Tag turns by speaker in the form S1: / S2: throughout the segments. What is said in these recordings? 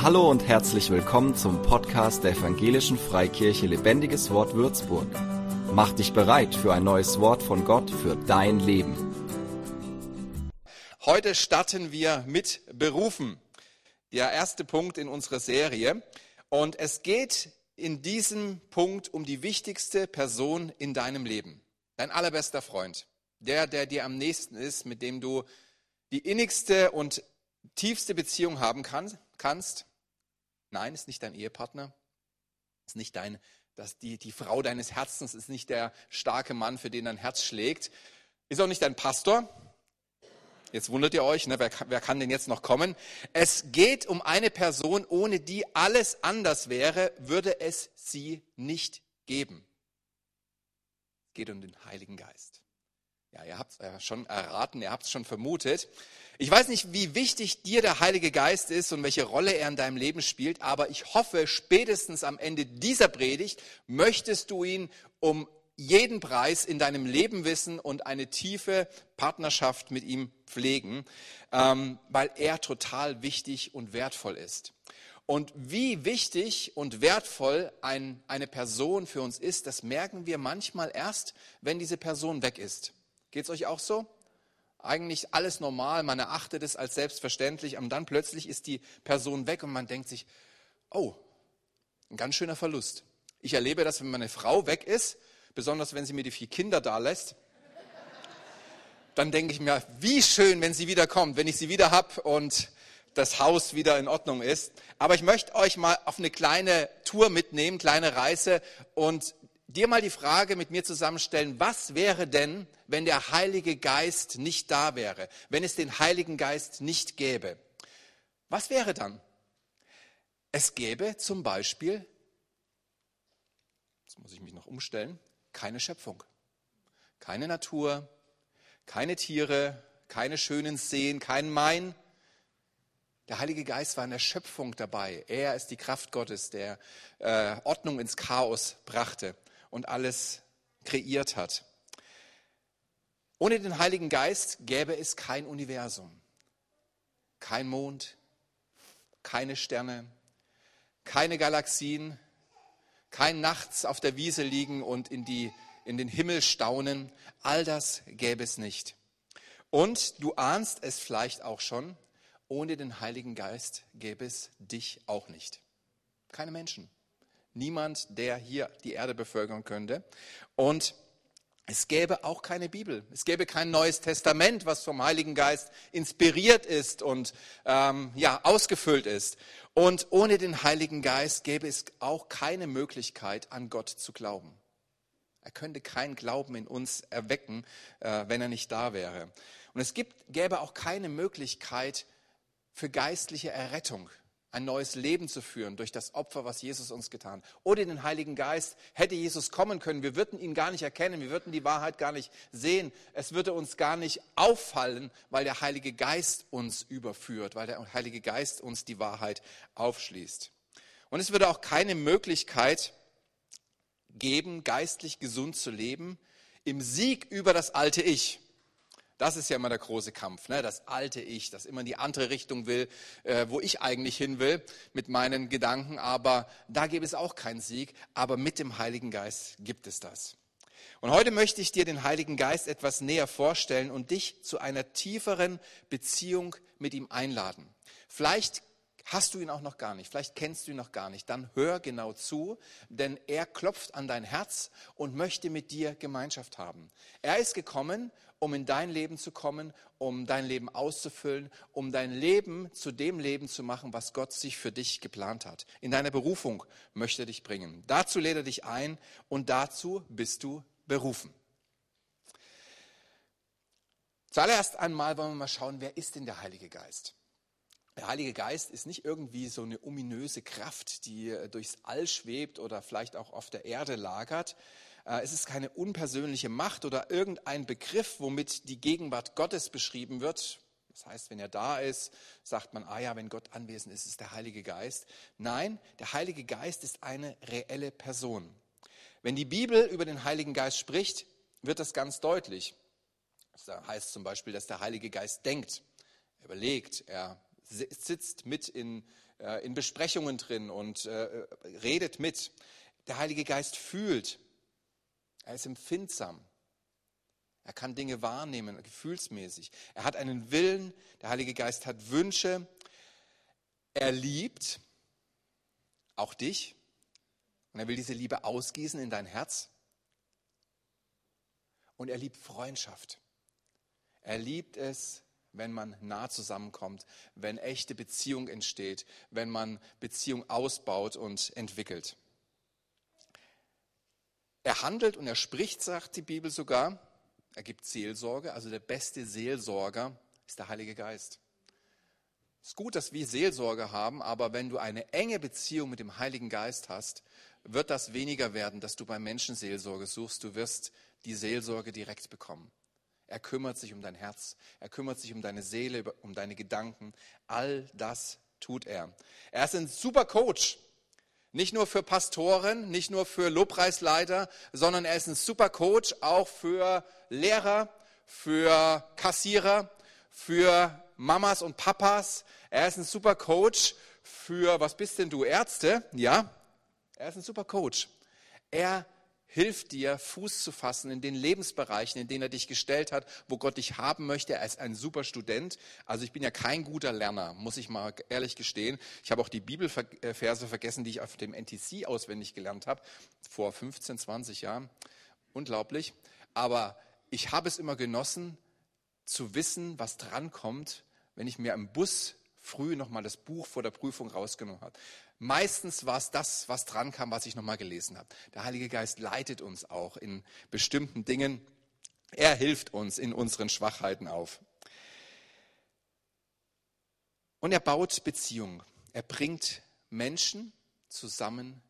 S1: Hallo und herzlich willkommen zum Podcast der Evangelischen Freikirche Lebendiges Wort Würzburg. Mach dich bereit für ein neues Wort von Gott für dein Leben.
S2: Heute starten wir mit Berufen. Der erste Punkt in unserer Serie. Und es geht in diesem Punkt um die wichtigste Person in deinem Leben. Dein allerbester Freund. Der, der dir am nächsten ist, mit dem du die innigste und tiefste Beziehung haben kann, kannst. Nein, ist nicht dein Ehepartner, ist nicht dein, das, die, die Frau deines Herzens, ist nicht der starke Mann, für den dein Herz schlägt, ist auch nicht dein Pastor. Jetzt wundert ihr euch, ne, wer, wer kann denn jetzt noch kommen? Es geht um eine Person, ohne die alles anders wäre, würde es sie nicht geben. Es geht um den Heiligen Geist. Ja, ihr habt es schon erraten, ihr habt es schon vermutet. Ich weiß nicht, wie wichtig dir der Heilige Geist ist und welche Rolle er in deinem Leben spielt, aber ich hoffe, spätestens am Ende dieser Predigt möchtest du ihn um jeden Preis in deinem Leben wissen und eine tiefe Partnerschaft mit ihm pflegen, ähm, weil er total wichtig und wertvoll ist. Und wie wichtig und wertvoll ein, eine Person für uns ist, das merken wir manchmal erst, wenn diese Person weg ist. Geht es euch auch so? Eigentlich alles normal, man erachtet es als selbstverständlich, und dann plötzlich ist die Person weg und man denkt sich, oh, ein ganz schöner Verlust. Ich erlebe das, wenn meine Frau weg ist, besonders wenn sie mir die vier Kinder da lässt. Dann denke ich mir, wie schön, wenn sie wiederkommt, wenn ich sie wieder habe und das Haus wieder in Ordnung ist. Aber ich möchte euch mal auf eine kleine Tour mitnehmen, kleine Reise und dir mal die Frage mit mir zusammenstellen, was wäre denn, wenn der Heilige Geist nicht da wäre, wenn es den Heiligen Geist nicht gäbe? Was wäre dann? Es gäbe zum Beispiel, jetzt muss ich mich noch umstellen, keine Schöpfung, keine Natur, keine Tiere, keine schönen Seen, kein Main. Der Heilige Geist war in der Schöpfung dabei. Er ist die Kraft Gottes, der äh, Ordnung ins Chaos brachte und alles kreiert hat. Ohne den Heiligen Geist gäbe es kein Universum, kein Mond, keine Sterne, keine Galaxien, kein Nachts auf der Wiese liegen und in, die, in den Himmel staunen. All das gäbe es nicht. Und du ahnst es vielleicht auch schon, ohne den Heiligen Geist gäbe es dich auch nicht. Keine Menschen niemand, der hier die Erde bevölkern könnte. Und es gäbe auch keine Bibel. Es gäbe kein neues Testament, was vom Heiligen Geist inspiriert ist und ähm, ja ausgefüllt ist. Und ohne den Heiligen Geist gäbe es auch keine Möglichkeit, an Gott zu glauben. Er könnte keinen Glauben in uns erwecken, äh, wenn er nicht da wäre. Und es gibt, gäbe auch keine Möglichkeit für geistliche Errettung ein neues Leben zu führen durch das Opfer, was Jesus uns getan. Ohne den Heiligen Geist hätte Jesus kommen können. Wir würden ihn gar nicht erkennen, wir würden die Wahrheit gar nicht sehen. Es würde uns gar nicht auffallen, weil der Heilige Geist uns überführt, weil der Heilige Geist uns die Wahrheit aufschließt. Und es würde auch keine Möglichkeit geben, geistlich gesund zu leben, im Sieg über das alte Ich. Das ist ja immer der große Kampf, ne? das alte Ich, das immer in die andere Richtung will, äh, wo ich eigentlich hin will mit meinen Gedanken. Aber da gibt es auch keinen Sieg. Aber mit dem Heiligen Geist gibt es das. Und heute möchte ich dir den Heiligen Geist etwas näher vorstellen und dich zu einer tieferen Beziehung mit ihm einladen. Vielleicht hast du ihn auch noch gar nicht, vielleicht kennst du ihn noch gar nicht, dann hör genau zu, denn er klopft an dein Herz und möchte mit dir Gemeinschaft haben. Er ist gekommen, um in dein Leben zu kommen, um dein Leben auszufüllen, um dein Leben zu dem Leben zu machen, was Gott sich für dich geplant hat. In deiner Berufung möchte er dich bringen. Dazu lädt er dich ein und dazu bist du berufen. Zuallererst einmal wollen wir mal schauen, wer ist denn der Heilige Geist? Der Heilige Geist ist nicht irgendwie so eine ominöse Kraft, die durchs All schwebt oder vielleicht auch auf der Erde lagert, äh, es ist keine unpersönliche Macht oder irgendein Begriff, womit die Gegenwart Gottes beschrieben wird. Das heißt, wenn er da ist, sagt man, ah ja, wenn Gott anwesend ist, ist der Heilige Geist. Nein, der Heilige Geist ist eine reelle Person. Wenn die Bibel über den Heiligen Geist spricht, wird das ganz deutlich. Das heißt zum Beispiel, dass der Heilige Geist denkt, er überlegt, er sitzt mit in, äh, in Besprechungen drin und äh, redet mit. Der Heilige Geist fühlt. Er ist empfindsam. Er kann Dinge wahrnehmen, gefühlsmäßig. Er hat einen Willen. Der Heilige Geist hat Wünsche. Er liebt auch dich. Und er will diese Liebe ausgießen in dein Herz. Und er liebt Freundschaft. Er liebt es, wenn man nah zusammenkommt, wenn echte Beziehung entsteht, wenn man Beziehung ausbaut und entwickelt. Er handelt und er spricht, sagt die Bibel sogar. Er gibt Seelsorge. Also der beste Seelsorger ist der Heilige Geist. Es ist gut, dass wir Seelsorge haben, aber wenn du eine enge Beziehung mit dem Heiligen Geist hast, wird das weniger werden, dass du bei Menschen Seelsorge suchst. Du wirst die Seelsorge direkt bekommen. Er kümmert sich um dein Herz, er kümmert sich um deine Seele, um deine Gedanken. All das tut er. Er ist ein super Coach. Nicht nur für Pastoren, nicht nur für Lobpreisleiter, sondern er ist ein super Coach auch für Lehrer, für Kassierer, für Mamas und Papas. Er ist ein super Coach für, was bist denn du, Ärzte? Ja, er ist ein super Coach. Er hilft dir, Fuß zu fassen in den Lebensbereichen, in denen er dich gestellt hat, wo Gott dich haben möchte. Ist ein super Student. Also ich bin ja kein guter Lerner, muss ich mal ehrlich gestehen. Ich habe auch die Bibelverse vergessen, die ich auf dem NTC auswendig gelernt habe, vor 15, 20 Jahren. Unglaublich. Aber ich habe es immer genossen, zu wissen, was drankommt, wenn ich mir im Bus früh nochmal das Buch vor der Prüfung rausgenommen habe. Meistens war es das, was dran kam, was ich nochmal gelesen habe. Der Heilige Geist leitet uns auch in bestimmten Dingen. Er hilft uns in unseren Schwachheiten auf. Und er baut Beziehungen. Er bringt Menschen zusammen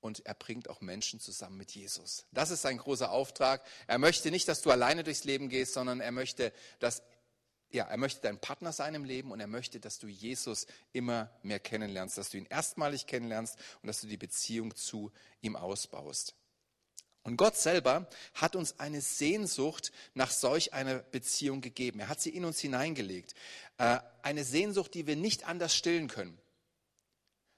S2: und er bringt auch Menschen zusammen mit Jesus. Das ist sein großer Auftrag. Er möchte nicht, dass du alleine durchs Leben gehst, sondern er möchte, dass ja, er möchte dein Partner sein im Leben und er möchte, dass du Jesus immer mehr kennenlernst, dass du ihn erstmalig kennenlernst und dass du die Beziehung zu ihm ausbaust. Und Gott selber hat uns eine Sehnsucht nach solch einer Beziehung gegeben. Er hat sie in uns hineingelegt. Äh, eine Sehnsucht, die wir nicht anders stillen können.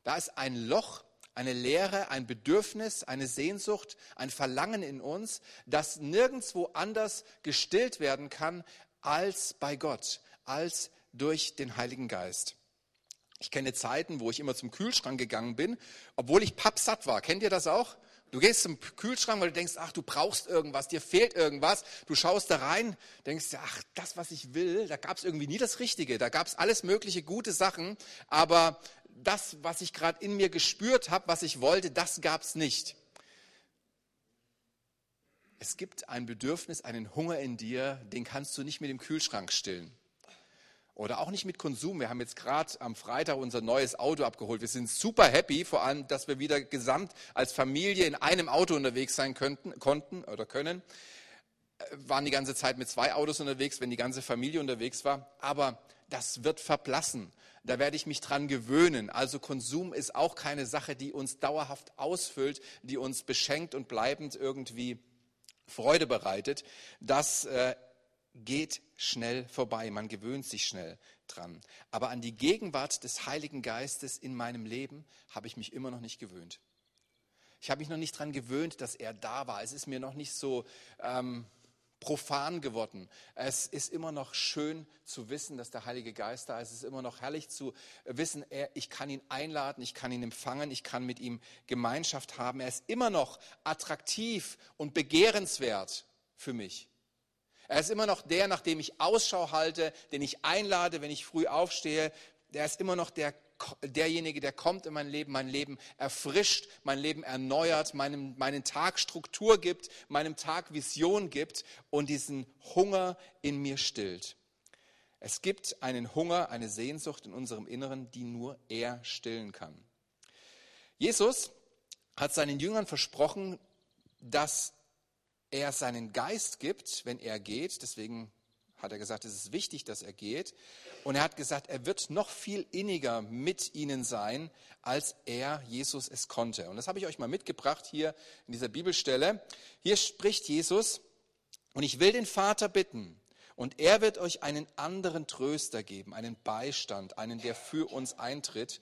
S2: Da ist ein Loch, eine Leere, ein Bedürfnis, eine Sehnsucht, ein Verlangen in uns, das nirgendwo anders gestillt werden kann als bei Gott, als durch den Heiligen Geist. Ich kenne Zeiten, wo ich immer zum Kühlschrank gegangen bin, obwohl ich pappsatt war. Kennt ihr das auch? Du gehst zum Kühlschrank, weil du denkst, ach, du brauchst irgendwas, dir fehlt irgendwas. Du schaust da rein, denkst, ach, das, was ich will, da gab es irgendwie nie das Richtige. Da gab es alles mögliche gute Sachen, aber das, was ich gerade in mir gespürt habe, was ich wollte, das gab es nicht. Es gibt ein Bedürfnis, einen Hunger in dir, den kannst du nicht mit dem Kühlschrank stillen. Oder auch nicht mit Konsum. Wir haben jetzt gerade am Freitag unser neues Auto abgeholt. Wir sind super happy, vor allem, dass wir wieder gesamt als Familie in einem Auto unterwegs sein könnten, konnten oder können. Äh, waren die ganze Zeit mit zwei Autos unterwegs, wenn die ganze Familie unterwegs war. Aber das wird verblassen. Da werde ich mich dran gewöhnen. Also Konsum ist auch keine Sache, die uns dauerhaft ausfüllt, die uns beschenkt und bleibend irgendwie Freude bereitet, das äh, geht schnell vorbei. Man gewöhnt sich schnell dran. Aber an die Gegenwart des Heiligen Geistes in meinem Leben habe ich mich immer noch nicht gewöhnt. Ich habe mich noch nicht daran gewöhnt, dass er da war. Es ist mir noch nicht so ähm, profan geworden. Es ist immer noch schön zu wissen, dass der Heilige Geist da ist. Es ist immer noch herrlich zu wissen, er, ich kann ihn einladen, ich kann ihn empfangen, ich kann mit ihm Gemeinschaft haben. Er ist immer noch attraktiv und begehrenswert für mich. Er ist immer noch der, nach dem ich Ausschau halte, den ich einlade, wenn ich früh aufstehe. Er ist immer noch der derjenige, der kommt in mein Leben, mein Leben erfrischt, mein Leben erneuert, meinem, meinen Tag Struktur gibt, meinem Tag Vision gibt und diesen Hunger in mir stillt. Es gibt einen Hunger, eine Sehnsucht in unserem Inneren, die nur er stillen kann. Jesus hat seinen Jüngern versprochen, dass er seinen Geist gibt, wenn er geht. Deswegen hat er gesagt, es ist wichtig, dass er geht. Und er hat gesagt, er wird noch viel inniger mit ihnen sein, als er, Jesus, es konnte. Und das habe ich euch mal mitgebracht hier in dieser Bibelstelle. Hier spricht Jesus, und ich will den Vater bitten, Und er wird euch einen anderen Tröster geben, einen Beistand, einen, der für uns eintritt,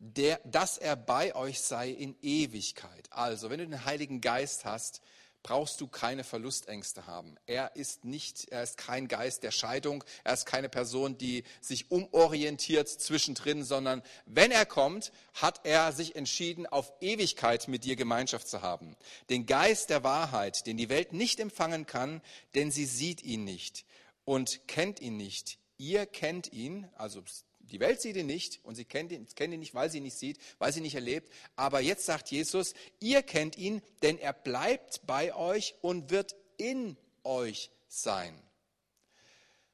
S2: der, dass er bei euch sei in Ewigkeit. Also, wenn du den Heiligen Geist hast, brauchst du keine Verlustängste haben. Er ist nicht, er ist kein Geist der Scheidung, er ist keine Person, die sich umorientiert zwischendrin, sondern wenn er kommt, hat er sich entschieden, auf Ewigkeit mit dir Gemeinschaft zu haben. Den Geist der Wahrheit, den die Welt nicht empfangen kann, denn sie sieht ihn nicht und kennt ihn nicht. Ihr kennt ihn, also die Welt sieht ihn nicht und sie kennt ihn, kennt ihn nicht, weil sie ihn nicht sieht, weil sie ihn nicht erlebt. Aber jetzt sagt Jesus, ihr kennt ihn, denn er bleibt bei euch und wird in euch sein.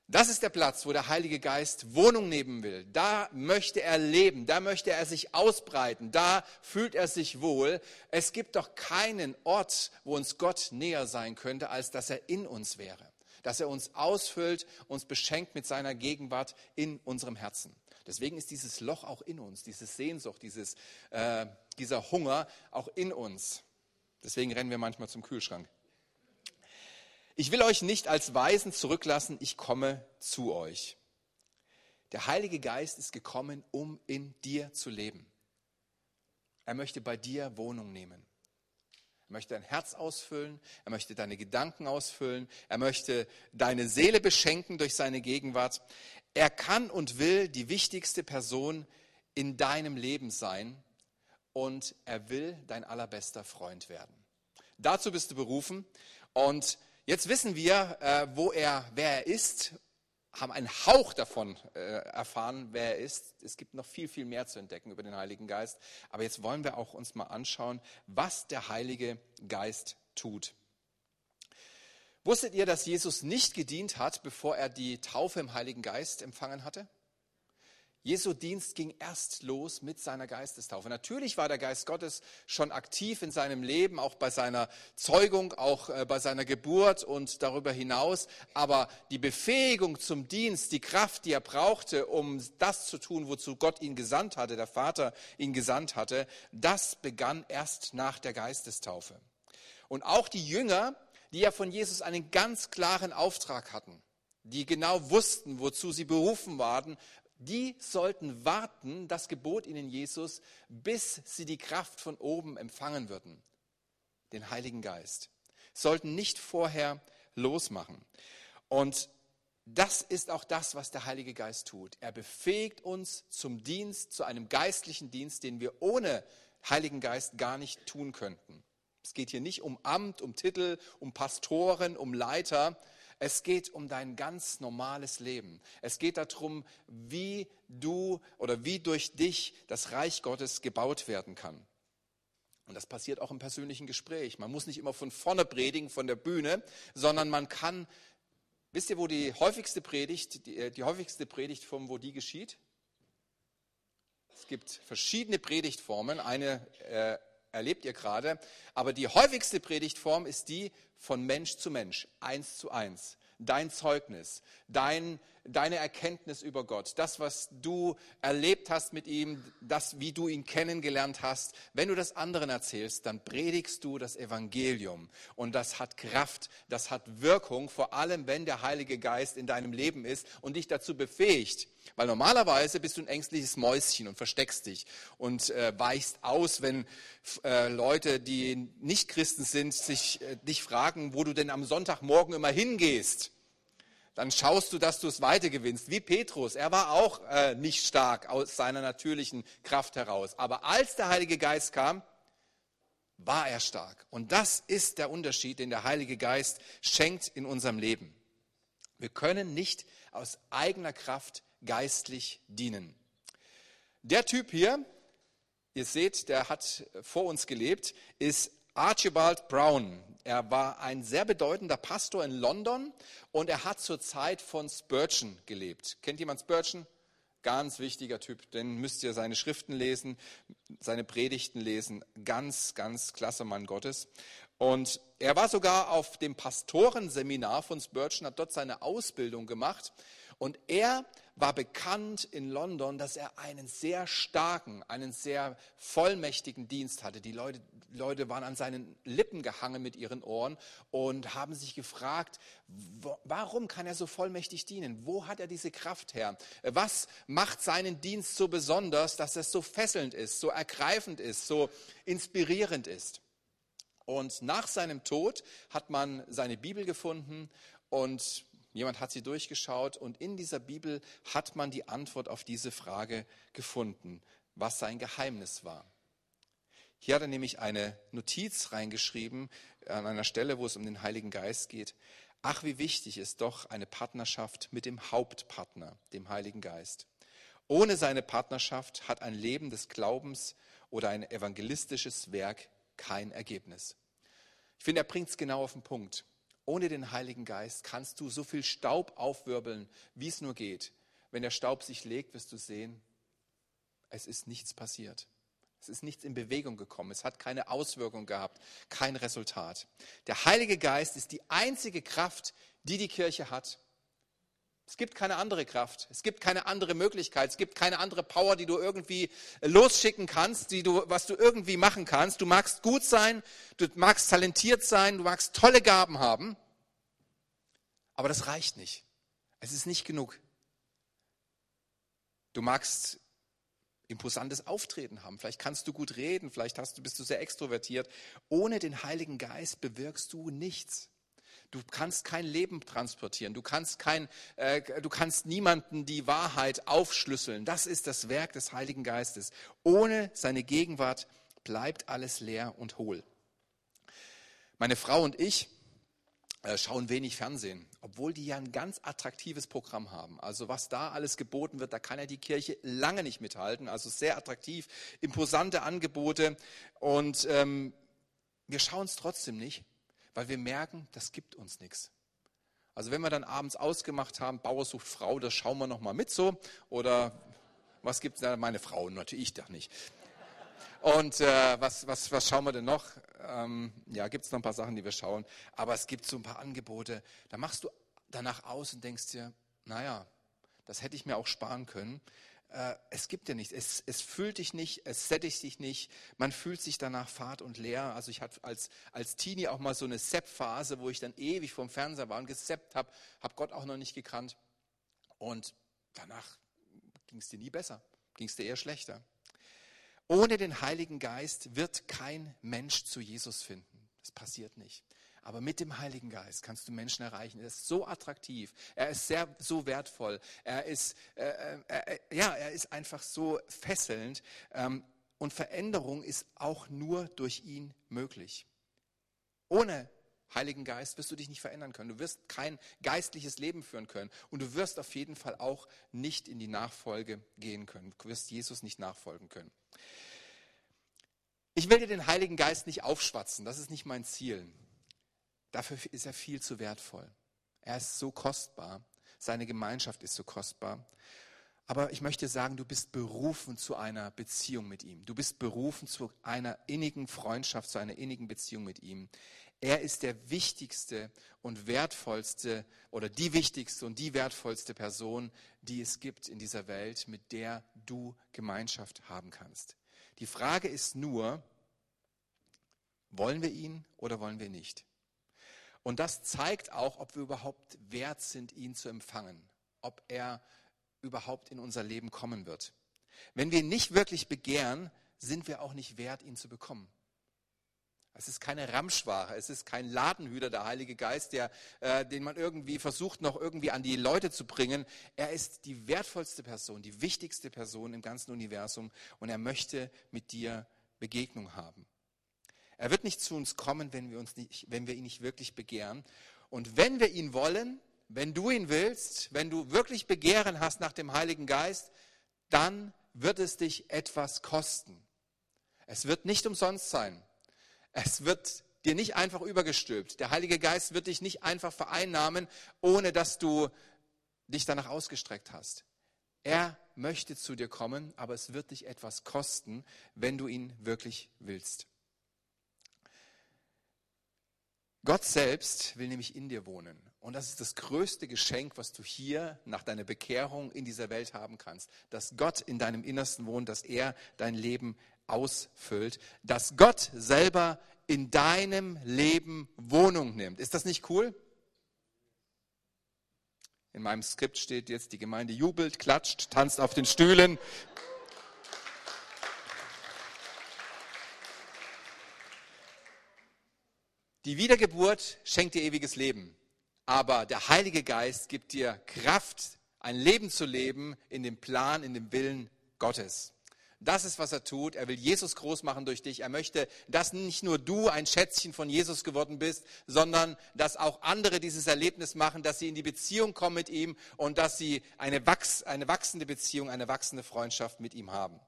S2: Das ist der Platz, wo der Heilige Geist Wohnung nehmen will. Da möchte er leben, da möchte er sich ausbreiten, da fühlt er sich wohl. Es gibt doch keinen Ort, wo uns Gott näher sein könnte, als dass er in uns wäre, dass er uns ausfüllt, uns beschenkt mit seiner Gegenwart in unserem Herzen. Deswegen ist dieses Loch auch in uns, diese Sehnsucht, dieses, äh, dieser Hunger auch in uns. Deswegen rennen wir manchmal zum Kühlschrank. Ich will euch nicht als Weisen zurücklassen, ich komme zu euch. Der Heilige Geist ist gekommen, um in dir zu leben. Er möchte bei dir Wohnung nehmen. Er möchte dein Herz ausfüllen, er möchte deine Gedanken ausfüllen, er möchte deine Seele beschenken durch seine Gegenwart. Er kann und will die wichtigste Person in deinem Leben sein und er will dein allerbester Freund werden. Dazu bist du berufen und jetzt wissen wir, äh, wo er, wer er ist, haben einen Hauch davon äh, erfahren, wer er ist. Es gibt noch viel, viel mehr zu entdecken über den Heiligen Geist. Aber jetzt wollen wir auch uns mal anschauen, was der Heilige Geist tut. Wusstet ihr, dass Jesus nicht gedient hat, bevor er die Taufe im Heiligen Geist empfangen hatte? Jesu Dienst ging erst los mit seiner Geistestaufe. Natürlich war der Geist Gottes schon aktiv in seinem Leben, auch bei seiner Zeugung, auch äh, bei seiner Geburt und darüber hinaus. Aber die Befähigung zum Dienst, die Kraft, die er brauchte, um das zu tun, wozu Gott ihn gesandt hatte, der Vater ihn gesandt hatte, das begann erst nach der Geistestaufe. Und auch die Jünger, die ja von Jesus einen ganz klaren Auftrag hatten, die genau wussten, wozu sie berufen waren, die sollten warten, das gebot ihnen Jesus, bis sie die Kraft von oben empfangen würden, den Heiligen Geist. Sollten nicht vorher losmachen. Und das ist auch das, was der Heilige Geist tut. Er befähigt uns zum Dienst, zu einem geistlichen Dienst, den wir ohne Heiligen Geist gar nicht tun könnten. Es geht hier nicht um Amt, um Titel, um Pastoren, um Leiter. Es geht um dein ganz normales Leben. Es geht darum, wie du oder wie durch dich das Reich Gottes gebaut werden kann. Und das passiert auch im persönlichen Gespräch. Man muss nicht immer von vorne predigen, von der Bühne, sondern man kann, wisst ihr, wo die häufigste Predigt, die, die häufigste Predigtform, wo die geschieht? Es gibt verschiedene Predigtformen. Eine äh, erlebt ihr gerade. Aber die häufigste Predigtform ist die von Mensch zu Mensch, eins zu eins. Dein Zeugnis, dein, deine Erkenntnis über Gott, das, was du erlebt hast mit ihm, das, wie du ihn kennengelernt hast. Wenn du das anderen erzählst, dann predigst du das Evangelium. Und das hat Kraft, das hat Wirkung, vor allem wenn der Heilige Geist in deinem Leben ist und dich dazu befähigt, weil normalerweise bist du ein ängstliches Mäuschen und versteckst dich und äh, weichst aus, wenn äh, Leute, die nicht Christen sind, sich äh, dich fragen, wo du denn am Sonntagmorgen immer hingehst. Dann schaust du, dass du es weitergewinnst. Wie Petrus. Er war auch äh, nicht stark aus seiner natürlichen Kraft heraus. Aber als der Heilige Geist kam, war er stark. Und das ist der Unterschied, den der Heilige Geist schenkt in unserem Leben. Wir können nicht aus eigener Kraft geistlich dienen. Der Typ hier, ihr seht, der hat vor uns gelebt, ist Archibald Brown. Er war ein sehr bedeutender Pastor in London und er hat zur Zeit von Spurgeon gelebt. Kennt jemand Spurgeon? Ganz wichtiger Typ, den müsst ihr seine Schriften lesen, seine Predigten lesen. Ganz, ganz klasse Mann Gottes. Und er war sogar auf dem Pastorenseminar von Spurgeon, hat dort seine Ausbildung gemacht Und er war bekannt in London, dass er einen sehr starken, einen sehr vollmächtigen Dienst hatte. Die Leute, Leute waren an seinen Lippen gehangen mit ihren Ohren und haben sich gefragt, warum kann er so vollmächtig dienen? Wo hat er diese Kraft her? Was macht seinen Dienst so besonders, dass es so fesselnd ist, so ergreifend ist, so inspirierend ist? Und nach seinem Tod hat man seine Bibel gefunden und Jemand hat sie durchgeschaut und in dieser Bibel hat man die Antwort auf diese Frage gefunden, was sein Geheimnis war. Hier hat er nämlich eine Notiz reingeschrieben an einer Stelle, wo es um den Heiligen Geist geht. Ach, wie wichtig ist doch eine Partnerschaft mit dem Hauptpartner, dem Heiligen Geist. Ohne seine Partnerschaft hat ein Leben des Glaubens oder ein evangelistisches Werk kein Ergebnis. Ich finde, er bringt es genau auf den Punkt. Ohne den Heiligen Geist kannst du so viel Staub aufwirbeln, wie es nur geht. Wenn der Staub sich legt, wirst du sehen, es ist nichts passiert. Es ist nichts in Bewegung gekommen. Es hat keine Auswirkung gehabt, kein Resultat. Der Heilige Geist ist die einzige Kraft, die die Kirche hat. Es gibt keine andere Kraft. Es gibt keine andere Möglichkeit. Es gibt keine andere Power, die du irgendwie losschicken kannst, die du, was du irgendwie machen kannst. Du magst gut sein, du magst talentiert sein, du magst tolle Gaben haben. Aber das reicht nicht. Es ist nicht genug. Du magst imposantes Auftreten haben. Vielleicht kannst du gut reden, vielleicht hast du, bist du sehr extrovertiert. Ohne den Heiligen Geist bewirkst du nichts. Du kannst kein Leben transportieren. Du kannst, kein, äh, du kannst niemanden die Wahrheit aufschlüsseln. Das ist das Werk des Heiligen Geistes. Ohne seine Gegenwart bleibt alles leer und hohl. Meine Frau und ich äh, schauen wenig Fernsehen, obwohl die ja ein ganz attraktives Programm haben. Also was da alles geboten wird, da kann ja die Kirche lange nicht mithalten. Also sehr attraktiv, imposante Angebote. Und ähm, wir schauen es trotzdem nicht, weil wir merken, das gibt uns nichts. Also wenn wir dann abends ausgemacht haben, Bauer sucht Frau, das schauen wir nochmal mit so. Oder was gibt es da? Meine Frau, natürlich ich doch nicht. Und äh, was, was, was schauen wir denn noch? Ähm, ja, gibt es noch ein paar Sachen, die wir schauen. Aber es gibt so ein paar Angebote. Da machst du danach aus und denkst dir, naja, das hätte ich mir auch sparen können äh, es gibt dir nichts. Es, es füllt dich nicht, es sättigt dich nicht. Man fühlt sich danach fad und leer. Also ich hatte als, als Teenie auch mal so eine Sepp-Phase, wo ich dann ewig vorm Fernseher war und geseppt habe, habe Gott auch noch nicht gekannt. Und danach ging es dir nie besser, ging es dir eher schlechter. Ohne den Heiligen Geist wird kein Mensch zu Jesus finden. Das passiert nicht. Aber mit dem Heiligen Geist kannst du Menschen erreichen. Er ist so attraktiv. Er ist sehr, so wertvoll. Er ist, äh, äh, äh, ja, er ist einfach so fesselnd. Ähm, und Veränderung ist auch nur durch ihn möglich. Ohne Heiligen Geist wirst du dich nicht verändern können. Du wirst kein geistliches Leben führen können. Und du wirst auf jeden Fall auch nicht in die Nachfolge gehen können. Du wirst Jesus nicht nachfolgen können. Ich will dir den Heiligen Geist nicht aufschwatzen. Das ist nicht mein Ziel. Dafür ist er viel zu wertvoll. Er ist so kostbar. Seine Gemeinschaft ist so kostbar. Aber ich möchte sagen, du bist berufen zu einer Beziehung mit ihm. Du bist berufen zu einer innigen Freundschaft, zu einer innigen Beziehung mit ihm. Er ist der wichtigste und wertvollste oder die wichtigste und die wertvollste Person, die es gibt in dieser Welt, mit der du Gemeinschaft haben kannst. Die Frage ist nur, wollen wir ihn oder wollen wir nicht? Und das zeigt auch, ob wir überhaupt wert sind, ihn zu empfangen, ob er überhaupt in unser Leben kommen wird. Wenn wir ihn nicht wirklich begehren, sind wir auch nicht wert, ihn zu bekommen. Es ist keine Ramschware, es ist kein Ladenhüter, der Heilige Geist, der, äh, den man irgendwie versucht, noch irgendwie an die Leute zu bringen. Er ist die wertvollste Person, die wichtigste Person im ganzen Universum und er möchte mit dir Begegnung haben. Er wird nicht zu uns kommen, wenn wir, uns nicht, wenn wir ihn nicht wirklich begehren. Und wenn wir ihn wollen, wenn du ihn willst, wenn du wirklich Begehren hast nach dem Heiligen Geist, dann wird es dich etwas kosten. Es wird nicht umsonst sein. Es wird dir nicht einfach übergestülpt. Der Heilige Geist wird dich nicht einfach vereinnahmen, ohne dass du dich danach ausgestreckt hast. Er möchte zu dir kommen, aber es wird dich etwas kosten, wenn du ihn wirklich willst. Gott selbst will nämlich in dir wohnen. Und das ist das größte Geschenk, was du hier nach deiner Bekehrung in dieser Welt haben kannst. Dass Gott in deinem Innersten wohnt, dass er dein Leben ausfüllt, dass Gott selber in deinem Leben Wohnung nimmt. Ist das nicht cool? In meinem Skript steht jetzt, die Gemeinde jubelt, klatscht, tanzt auf den Stühlen. Die Wiedergeburt schenkt dir ewiges Leben, aber der Heilige Geist gibt dir Kraft, ein Leben zu leben in dem Plan, in dem Willen Gottes. Das ist, was er tut. Er will Jesus groß machen durch dich. Er möchte, dass nicht nur du ein Schätzchen von Jesus geworden bist, sondern dass auch andere dieses Erlebnis machen, dass sie in die Beziehung kommen mit ihm und dass sie eine, wachs, eine wachsende Beziehung, eine wachsende Freundschaft mit ihm haben.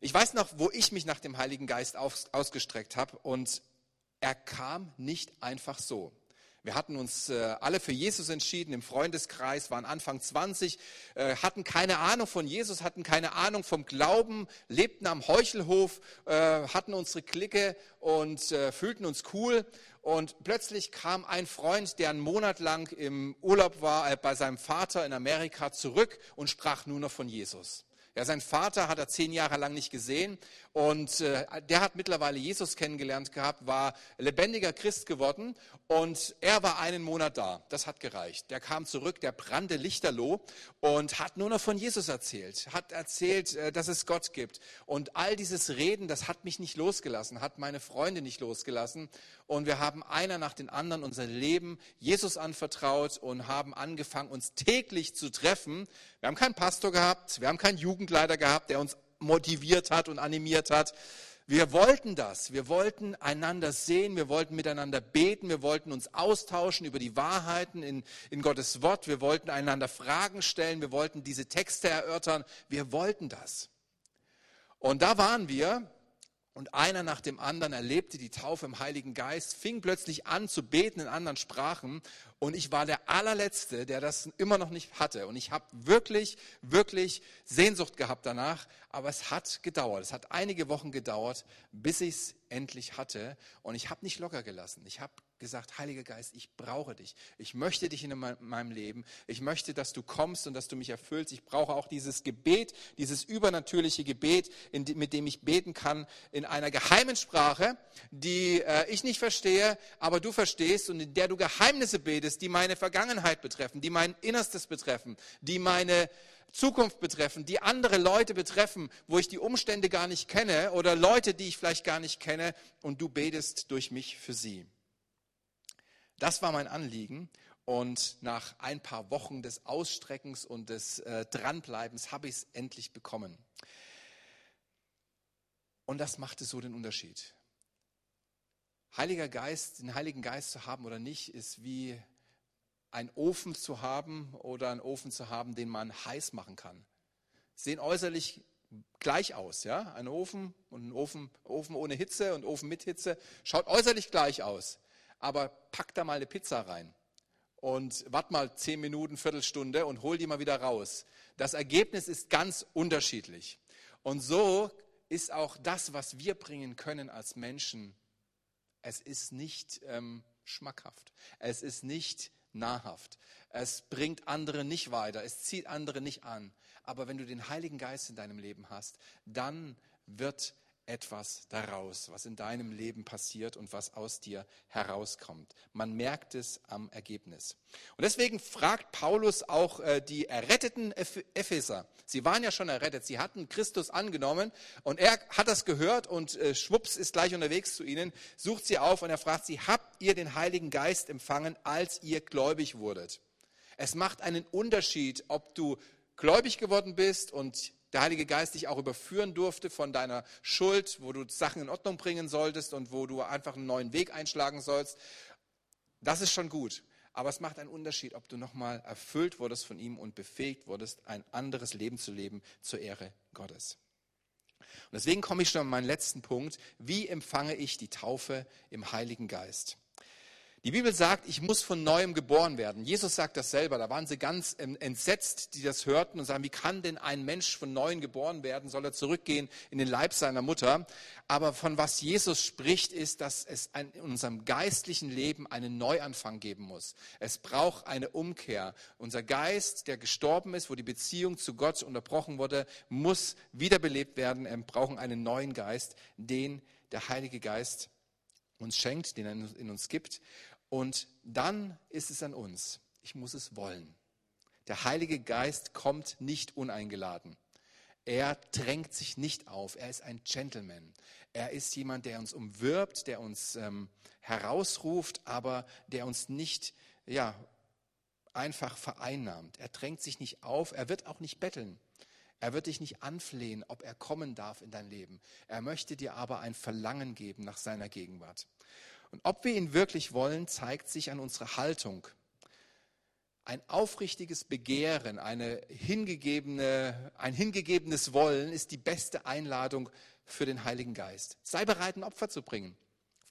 S2: Ich weiß noch, wo ich mich nach dem Heiligen Geist aus, ausgestreckt habe und er kam nicht einfach so. Wir hatten uns äh, alle für Jesus entschieden im Freundeskreis, waren Anfang 20, äh, hatten keine Ahnung von Jesus, hatten keine Ahnung vom Glauben, lebten am Heuchelhof, äh, hatten unsere Clique und fühlten uns cool. Und plötzlich kam ein Freund, der einen Monat lang im Urlaub war, bei seinem Vater in Amerika zurück und sprach nur noch von Jesus. Ja, sein Vater hat er zehn Jahre lang nicht gesehen und äh, der hat mittlerweile Jesus kennengelernt gehabt, war lebendiger Christ geworden und er war einen Monat da. Das hat gereicht. Der kam zurück, der brannte lichterloh und hat nur noch von Jesus erzählt, hat erzählt, äh, dass es Gott gibt. Und all dieses Reden, das hat mich nicht losgelassen, hat meine Freunde nicht losgelassen. Und wir haben einer nach den anderen unser Leben Jesus anvertraut und haben angefangen, uns täglich zu treffen. Wir haben keinen Pastor gehabt, wir haben keinen Jugendleiter gehabt, der uns motiviert hat und animiert hat. Wir wollten das. Wir wollten einander sehen. Wir wollten miteinander beten. Wir wollten uns austauschen über die Wahrheiten in, in Gottes Wort. Wir wollten einander Fragen stellen. Wir wollten diese Texte erörtern. Wir wollten das. Und da waren wir und einer nach dem anderen erlebte die Taufe im Heiligen Geist, fing plötzlich an zu beten in anderen Sprachen. Und ich war der allerletzte, der das immer noch nicht hatte. Und ich habe wirklich, wirklich Sehnsucht gehabt danach. Aber es hat gedauert. Es hat einige Wochen gedauert, bis ich es endlich hatte. Und ich habe nicht locker gelassen. Ich habe gesagt, Heiliger Geist, ich brauche dich. Ich möchte dich in meinem Leben. Ich möchte, dass du kommst und dass du mich erfüllst. Ich brauche auch dieses Gebet, dieses übernatürliche Gebet, mit dem ich beten kann, in einer geheimen Sprache, die äh, ich nicht verstehe, aber du verstehst und in der du Geheimnisse betest, die meine Vergangenheit betreffen, die mein Innerstes betreffen, die meine Zukunft betreffen, die andere Leute betreffen, wo ich die Umstände gar nicht kenne oder Leute, die ich vielleicht gar nicht kenne und du betest durch mich für sie. Das war mein Anliegen. Und nach ein paar Wochen des Ausstreckens und des äh, Dranbleibens habe ich es endlich bekommen. Und das machte so den Unterschied. Heiliger Geist, den Heiligen Geist zu haben oder nicht, ist wie ein Ofen zu haben oder einen Ofen zu haben, den man heiß machen kann. Sehen äußerlich gleich aus, ja? Ein Ofen und ein Ofen, Ofen ohne Hitze und Ofen mit Hitze schaut äußerlich gleich aus aber pack da mal eine Pizza rein und wart mal zehn Minuten, Viertelstunde und hol die mal wieder raus. Das Ergebnis ist ganz unterschiedlich. Und so ist auch das, was wir bringen können als Menschen, es ist nicht ähm, schmackhaft, es ist nicht nahrhaft, es bringt andere nicht weiter, es zieht andere nicht an. Aber wenn du den Heiligen Geist in deinem Leben hast, dann wird etwas daraus, was in deinem Leben passiert und was aus dir herauskommt. Man merkt es am Ergebnis. Und deswegen fragt Paulus auch äh, die erretteten Epheser. Sie waren ja schon errettet, sie hatten Christus angenommen und er hat das gehört und äh, schwupps ist gleich unterwegs zu ihnen, sucht sie auf und er fragt sie, habt ihr den Heiligen Geist empfangen, als ihr gläubig wurdet? Es macht einen Unterschied, ob du gläubig geworden bist und der Heilige Geist dich auch überführen durfte von deiner Schuld, wo du Sachen in Ordnung bringen solltest und wo du einfach einen neuen Weg einschlagen sollst. Das ist schon gut. Aber es macht einen Unterschied, ob du nochmal erfüllt wurdest von ihm und befähigt wurdest, ein anderes Leben zu leben zur Ehre Gottes. Und deswegen komme ich schon an meinen letzten Punkt. Wie empfange ich die Taufe im Heiligen Geist? Die Bibel sagt, ich muss von neuem geboren werden. Jesus sagt das selber. Da waren sie ganz entsetzt, die das hörten und sagen, wie kann denn ein Mensch von neuem geboren werden? Soll er zurückgehen in den Leib seiner Mutter? Aber von was Jesus spricht, ist, dass es in unserem geistlichen Leben einen Neuanfang geben muss. Es braucht eine Umkehr. Unser Geist, der gestorben ist, wo die Beziehung zu Gott unterbrochen wurde, muss wiederbelebt werden. Wir brauchen einen neuen Geist, den der Heilige Geist uns schenkt, den er in uns gibt. Und dann ist es an uns. Ich muss es wollen. Der Heilige Geist kommt nicht uneingeladen. Er drängt sich nicht auf. Er ist ein Gentleman. Er ist jemand, der uns umwirbt, der uns ähm, herausruft, aber der uns nicht ja, einfach vereinnahmt. Er drängt sich nicht auf. Er wird auch nicht betteln. Er wird dich nicht anflehen, ob er kommen darf in dein Leben. Er möchte dir aber ein Verlangen geben nach seiner Gegenwart. Und ob wir ihn wirklich wollen, zeigt sich an unserer Haltung. Ein aufrichtiges Begehren, eine hingegebene, ein hingegebenes Wollen ist die beste Einladung für den Heiligen Geist. Sei bereit, ein Opfer zu bringen.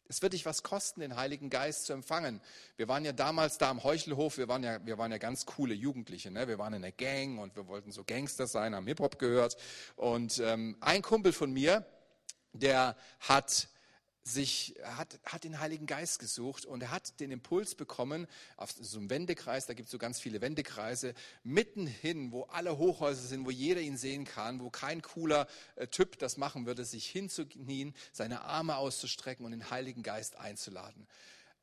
S2: Es wird dich was kosten, den Heiligen Geist zu empfangen. Wir waren ja damals da am Heuchelhof, wir waren ja, wir waren ja ganz coole Jugendliche. Ne? Wir waren in der Gang und wir wollten so Gangster sein, haben Hip-Hop gehört. Und ähm, ein Kumpel von mir, der hat sich, hat, hat den Heiligen Geist gesucht und er hat den Impuls bekommen, auf so einem Wendekreis, da gibt es so ganz viele Wendekreise, mitten hin, wo alle Hochhäuser sind, wo jeder ihn sehen kann, wo kein cooler äh, Typ das machen würde, sich hinzuknien, seine Arme auszustrecken und den Heiligen Geist einzuladen.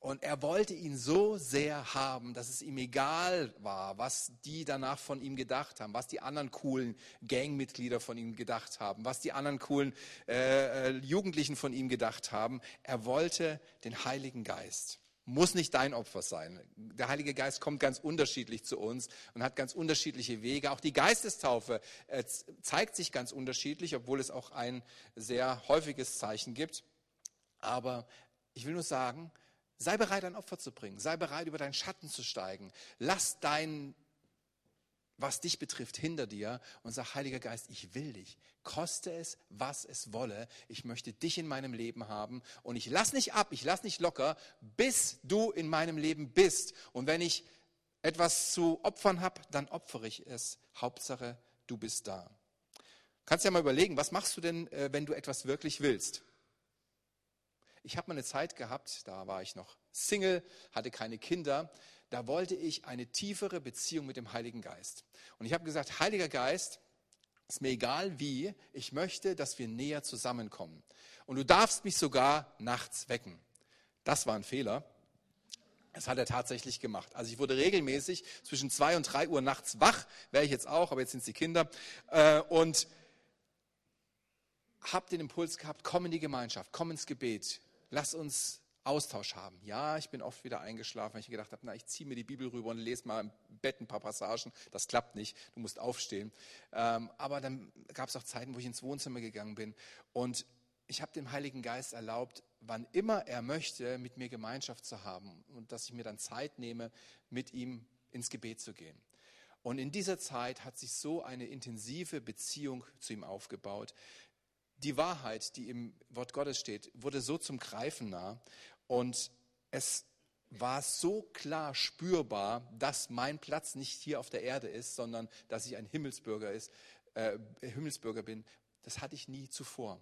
S2: Und er wollte ihn so sehr haben, dass es ihm egal war, was die danach von ihm gedacht haben, was die anderen coolen Gangmitglieder von ihm gedacht haben, was die anderen coolen äh, äh, Jugendlichen von ihm gedacht haben. Er wollte den Heiligen Geist. Muss nicht dein Opfer sein. Der Heilige Geist kommt ganz unterschiedlich zu uns und hat ganz unterschiedliche Wege. Auch die Geistestaufe äh, zeigt sich ganz unterschiedlich, obwohl es auch ein sehr häufiges Zeichen gibt. Aber ich will nur sagen, Sei bereit, ein Opfer zu bringen. Sei bereit, über deinen Schatten zu steigen. Lass dein, was dich betrifft, hinter dir und sag, Heiliger Geist, ich will dich. Koste es, was es wolle. Ich möchte dich in meinem Leben haben und ich lass nicht ab, ich lass nicht locker, bis du in meinem Leben bist. Und wenn ich etwas zu opfern habe, dann opfere ich es. Hauptsache, du bist da. Kannst ja mal überlegen, was machst du denn, äh, wenn du etwas wirklich willst? Ich habe mal eine Zeit gehabt, da war ich noch Single, hatte keine Kinder. Da wollte ich eine tiefere Beziehung mit dem Heiligen Geist. Und ich habe gesagt, Heiliger Geist, ist mir egal wie, ich möchte, dass wir näher zusammenkommen. Und du darfst mich sogar nachts wecken. Das war ein Fehler. Das hat er tatsächlich gemacht. Also ich wurde regelmäßig zwischen zwei und drei Uhr nachts wach, wäre ich jetzt auch, aber jetzt sind es die Kinder. Äh, und habe den Impuls gehabt, komm in die Gemeinschaft, komm ins Gebet, lass uns Austausch haben. Ja, ich bin oft wieder eingeschlafen, weil ich gedacht habe, na, ich ziehe mir die Bibel rüber und lese mal im Bett ein paar Passagen. Das klappt nicht, du musst aufstehen. Ähm, aber dann gab es auch Zeiten, wo ich ins Wohnzimmer gegangen bin und ich habe dem Heiligen Geist erlaubt, wann immer er möchte, mit mir Gemeinschaft zu haben und dass ich mir dann Zeit nehme, mit ihm ins Gebet zu gehen. Und in dieser Zeit hat sich so eine intensive Beziehung zu ihm aufgebaut, die Wahrheit, die im Wort Gottes steht, wurde so zum Greifen nah und es war so klar spürbar, dass mein Platz nicht hier auf der Erde ist, sondern dass ich ein Himmelsbürger, ist, äh, Himmelsbürger bin. Das hatte ich nie zuvor.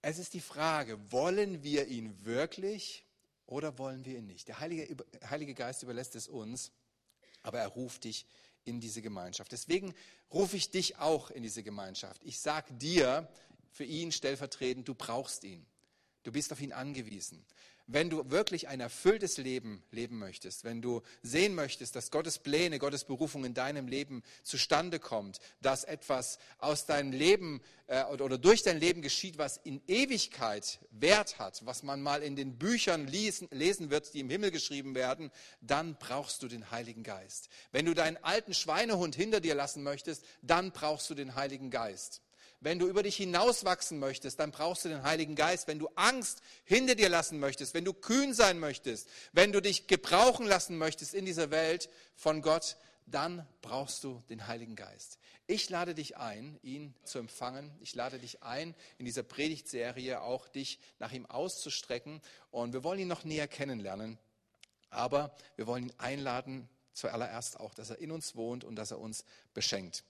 S2: Es ist die Frage, wollen wir ihn wirklich oder wollen wir ihn nicht? Der Heilige, Heilige Geist überlässt es uns, aber er ruft dich in diese Gemeinschaft. Deswegen rufe ich dich auch in diese Gemeinschaft. Ich sage dir für ihn stellvertretend, du brauchst ihn. Du bist auf ihn angewiesen. Wenn du wirklich ein erfülltes Leben leben möchtest, wenn du sehen möchtest, dass Gottes Pläne, Gottes Berufung in deinem Leben zustande kommt, dass etwas aus deinem Leben äh, oder durch dein Leben geschieht, was in Ewigkeit Wert hat, was man mal in den Büchern lesen, lesen wird, die im Himmel geschrieben werden, dann brauchst du den Heiligen Geist. Wenn du deinen alten Schweinehund hinter dir lassen möchtest, dann brauchst du den Heiligen Geist. Wenn du über dich hinauswachsen möchtest, dann brauchst du den Heiligen Geist. Wenn du Angst hinter dir lassen möchtest, wenn du kühn sein möchtest, wenn du dich gebrauchen lassen möchtest in dieser Welt von Gott, dann brauchst du den Heiligen Geist. Ich lade dich ein, ihn zu empfangen. Ich lade dich ein, in dieser Predigtserie auch dich nach ihm auszustrecken. Und wir wollen ihn noch näher kennenlernen. Aber wir wollen ihn einladen, zuallererst auch, dass er in uns wohnt und dass er uns beschenkt.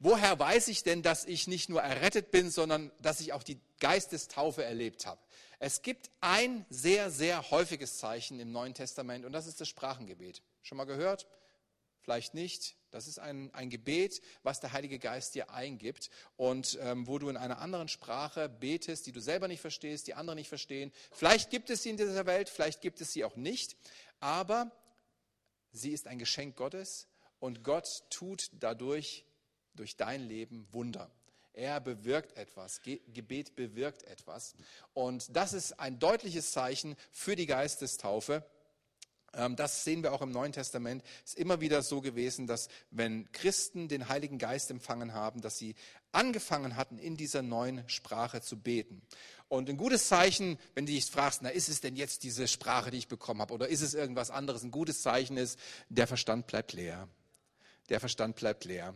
S2: Woher weiß ich denn, dass ich nicht nur errettet bin, sondern dass ich auch die Geistestaufe erlebt habe? Es gibt ein sehr, sehr häufiges Zeichen im Neuen Testament und das ist das Sprachengebet. Schon mal gehört? Vielleicht nicht. Das ist ein, ein Gebet, was der Heilige Geist dir eingibt und ähm, wo du in einer anderen Sprache betest, die du selber nicht verstehst, die andere nicht verstehen. Vielleicht gibt es sie in dieser Welt, vielleicht gibt es sie auch nicht, aber sie ist ein Geschenk Gottes und Gott tut dadurch, durch dein Leben Wunder. Er bewirkt etwas. Gebet bewirkt etwas. Und das ist ein deutliches Zeichen für die Geistestaufe. Ähm, das sehen wir auch im Neuen Testament. Es ist immer wieder so gewesen, dass wenn Christen den Heiligen Geist empfangen haben, dass sie angefangen hatten, in dieser neuen Sprache zu beten. Und ein gutes Zeichen, wenn du dich fragst, na, ist es denn jetzt diese Sprache, die ich bekommen habe, oder ist es irgendwas anderes? Ein gutes Zeichen ist, der Verstand bleibt leer. Der Verstand bleibt leer.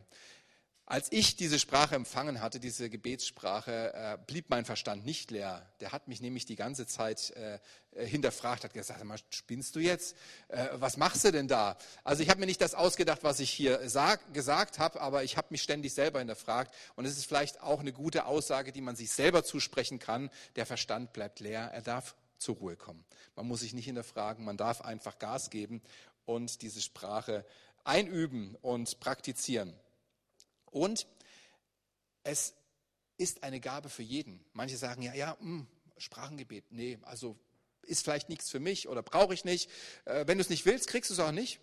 S2: Als ich diese Sprache empfangen hatte, diese Gebetssprache, äh, blieb mein Verstand nicht leer. Der hat mich nämlich die ganze Zeit äh, äh hinterfragt, hat gesagt, mal, spinnst du jetzt? Äh, was machst du denn da? Also ich habe mir nicht das ausgedacht, was ich hier sag, gesagt habe, aber ich habe mich ständig selber hinterfragt. Und es ist vielleicht auch eine gute Aussage, die man sich selber zusprechen kann. Der Verstand bleibt leer, er darf zur Ruhe kommen. Man muss sich nicht hinterfragen, man darf einfach Gas geben und diese Sprache einüben und praktizieren. Und es ist eine Gabe für jeden. Manche sagen, ja, ja, mh, hm, Sprachengebet, nee, also ist vielleicht nichts für mich oder brauche ich nicht. Äh, wenn du es nicht willst, kriegst du es auch nicht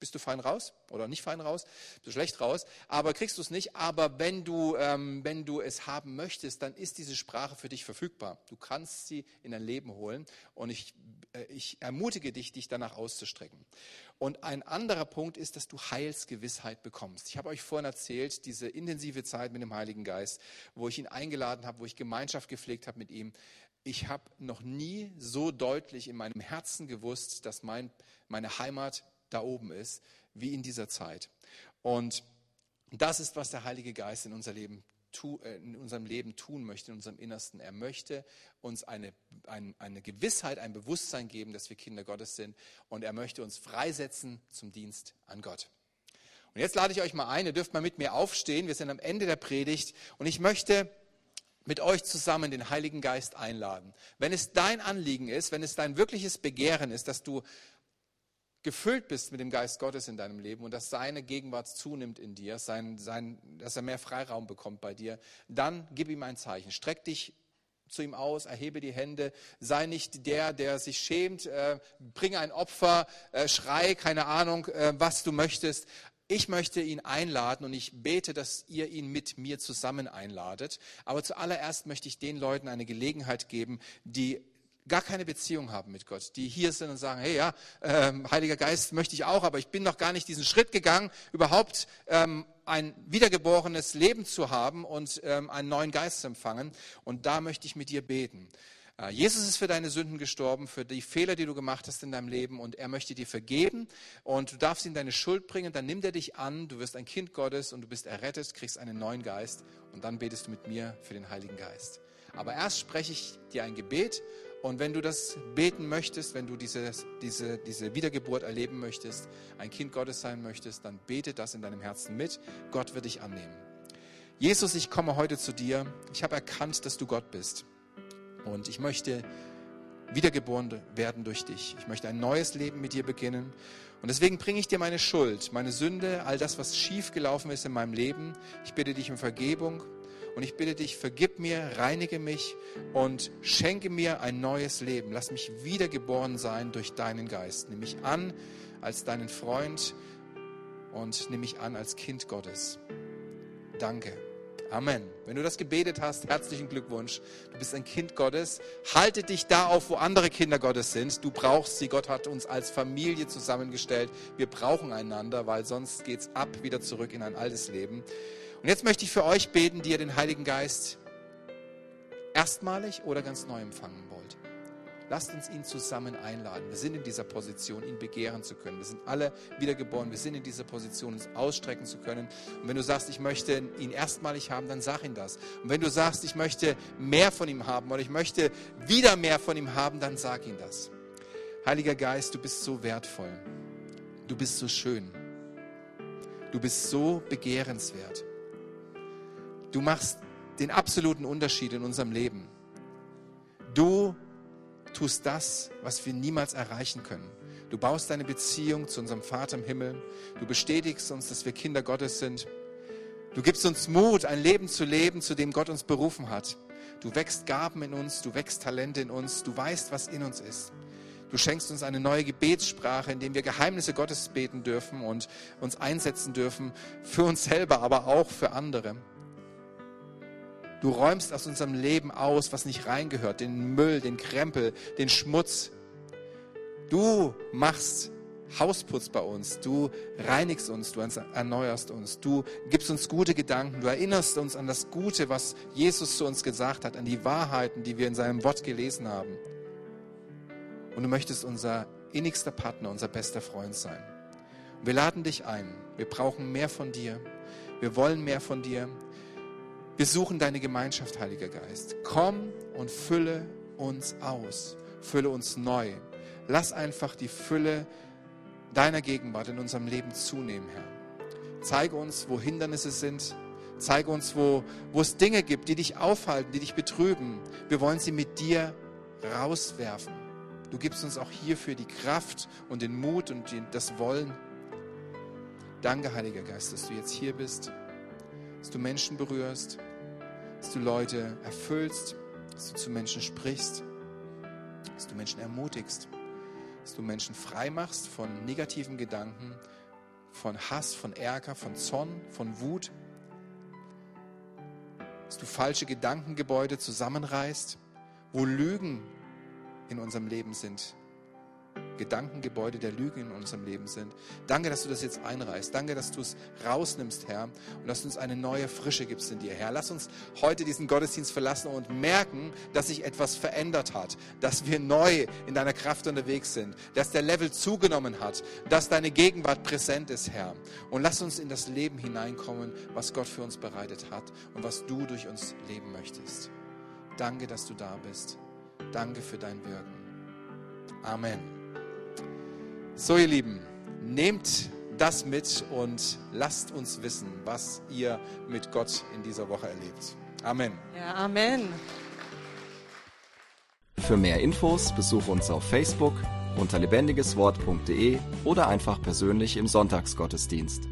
S2: bist du fein raus oder nicht fein raus, bist du schlecht raus, aber kriegst du es nicht. Aber wenn du, ähm, wenn du es haben möchtest, dann ist diese Sprache für dich verfügbar. Du kannst sie in dein Leben holen und ich, äh, ich ermutige dich, dich danach auszustrecken. Und ein anderer Punkt ist, dass du Heilsgewissheit bekommst. Ich habe euch vorhin erzählt, diese intensive Zeit mit dem Heiligen Geist, wo ich ihn eingeladen habe, wo ich Gemeinschaft gepflegt habe mit ihm. Ich habe noch nie so deutlich in meinem Herzen gewusst, dass mein, meine Heimat da oben ist, wie in dieser Zeit. Und das ist, was der Heilige Geist in, unser Leben, äh, in unserem Leben tun möchte, in unserem Innersten. Er möchte uns eine, eine, eine Gewissheit, ein Bewusstsein geben, dass wir Kinder Gottes sind. Und er möchte uns freisetzen zum Dienst an Gott. Und jetzt lade ich euch mal ein, ihr dürft mal mit mir aufstehen. Wir sind am Ende der Predigt und ich möchte mit euch zusammen den Heiligen Geist einladen. Wenn es dein Anliegen ist, wenn es dein wirkliches Begehren ist, dass du gefüllt bist mit dem Geist Gottes in deinem Leben und dass seine Gegenwart zunimmt in dir, sein, sein, dass er mehr Freiraum bekommt bei dir, dann gib ihm ein Zeichen. Streck dich zu ihm aus, erhebe die Hände, sei nicht der, der sich schämt, äh, bringe ein Opfer, äh, schrei, keine Ahnung, äh, was du möchtest. Ich möchte ihn einladen und ich bete, dass ihr ihn mit mir zusammen einladet. Aber zuallererst möchte ich den Leuten eine Gelegenheit geben, die gar keine Beziehung haben mit Gott, die hier sind und sagen, hey ja, ähm, Heiliger Geist möchte ich auch, aber ich bin noch gar nicht diesen Schritt gegangen, überhaupt ähm, ein wiedergeborenes Leben zu haben und ähm, einen neuen Geist zu empfangen. Und da möchte ich mit dir beten. Äh, Jesus ist für deine Sünden gestorben, für die Fehler, die du gemacht hast in deinem Leben und er möchte dir vergeben und du darfst ihm deine Schuld bringen, dann nimmt er dich an, du wirst ein Kind Gottes und du bist errettet, kriegst einen neuen Geist und dann betest du mit mir für den Heiligen Geist. Aber erst spreche ich dir ein Gebet und wenn du das beten möchtest, wenn du diese, diese, diese Wiedergeburt erleben möchtest, ein Kind Gottes sein möchtest, dann bete das in deinem Herzen mit. Gott wird dich annehmen. Jesus, ich komme heute zu dir. Ich habe erkannt, dass du Gott bist. Und ich möchte wiedergeboren werden durch dich. Ich möchte ein neues Leben mit dir beginnen. Und deswegen bringe ich dir meine Schuld, meine Sünde, all das, was schief gelaufen ist in meinem Leben. Ich bitte dich um Vergebung. Und ich bitte dich, vergib mir, reinige mich und schenke mir ein neues Leben. Lass mich wiedergeboren sein durch deinen Geist. Nimm mich an als deinen Freund und nimm mich an als Kind Gottes. Danke. Amen. Wenn du das gebetet hast, herzlichen Glückwunsch. Du bist ein Kind Gottes. Halte dich da auf, wo andere Kinder Gottes sind. Du brauchst sie. Gott hat uns als Familie zusammengestellt. Wir brauchen einander, weil sonst geht es ab wieder zurück in ein altes Leben. Und jetzt möchte ich für euch beten, die ihr den Heiligen Geist erstmalig oder ganz neu empfangen. Lasst uns ihn zusammen einladen. Wir sind in dieser Position, ihn begehren zu können. Wir sind alle wiedergeboren. Wir sind in dieser Position, uns ausstrecken zu können. Und wenn du sagst, ich möchte ihn erstmalig haben, dann sag ihm das. Und wenn du sagst, ich möchte mehr von ihm haben oder ich möchte wieder mehr von ihm haben, dann sag ihm das. Heiliger Geist, du bist so wertvoll. Du bist so schön. Du bist so begehrenswert. Du machst den absoluten Unterschied in unserem Leben. Du tust das, was wir niemals erreichen können. Du baust deine Beziehung zu unserem Vater im Himmel. Du bestätigst uns, dass wir Kinder Gottes sind. Du gibst uns Mut, ein Leben zu leben, zu dem Gott uns berufen hat. Du wächst Gaben in uns, du wächst Talente in uns, du weißt, was in uns ist. Du schenkst uns eine neue Gebetssprache, in dem wir Geheimnisse Gottes beten dürfen und uns einsetzen dürfen für uns selber, aber auch für andere. Du räumst aus unserem Leben aus, was nicht reingehört, den Müll, den Krempel, den Schmutz. Du machst Hausputz bei uns, du reinigst uns, du erneuerst uns, du gibst uns gute Gedanken, du erinnerst uns an das Gute, was Jesus zu uns gesagt hat, an die Wahrheiten, die wir in seinem Wort gelesen haben. Und du möchtest unser innigster Partner, unser bester Freund sein. Und wir laden dich ein. Wir brauchen mehr von dir. Wir wollen mehr von dir. Wir suchen deine Gemeinschaft, Heiliger Geist. Komm und fülle uns aus. Fülle uns neu. Lass einfach die Fülle deiner Gegenwart in unserem Leben zunehmen, Herr. Zeige uns, wo Hindernisse sind. Zeige uns, wo, wo es Dinge gibt, die dich aufhalten, die dich betrüben. Wir wollen sie mit dir rauswerfen. Du gibst uns auch hierfür die Kraft und den Mut und das Wollen. Danke, Heiliger Geist, dass du jetzt hier bist, dass du Menschen berührst, dass du Leute erfüllst, dass du zu Menschen sprichst, dass du Menschen ermutigst, dass du Menschen frei machst von negativen Gedanken, von Hass, von Ärger, von Zorn, von Wut, dass du falsche Gedankengebäude zusammenreißt, wo Lügen in unserem Leben sind, Gedankengebäude der Lüge in unserem Leben sind. Danke, dass du das jetzt einreißt. Danke, dass du es rausnimmst, Herr, und dass du uns eine neue Frische gibst in dir, Herr. Lass uns heute diesen Gottesdienst verlassen und merken, dass sich etwas verändert hat, dass wir neu in deiner Kraft unterwegs sind, dass der Level zugenommen hat, dass deine Gegenwart präsent ist, Herr. Und lass uns in das Leben hineinkommen, was Gott für uns bereitet hat und was du durch uns leben möchtest. Danke, dass du da bist. Danke für dein Wirken. Amen. So, ihr Lieben, nehmt das mit und lasst uns wissen, was ihr mit Gott in dieser Woche erlebt. Amen.
S3: Ja, Amen.
S1: Für mehr Infos besuche uns auf Facebook unter lebendigeswort.de oder einfach persönlich im Sonntagsgottesdienst.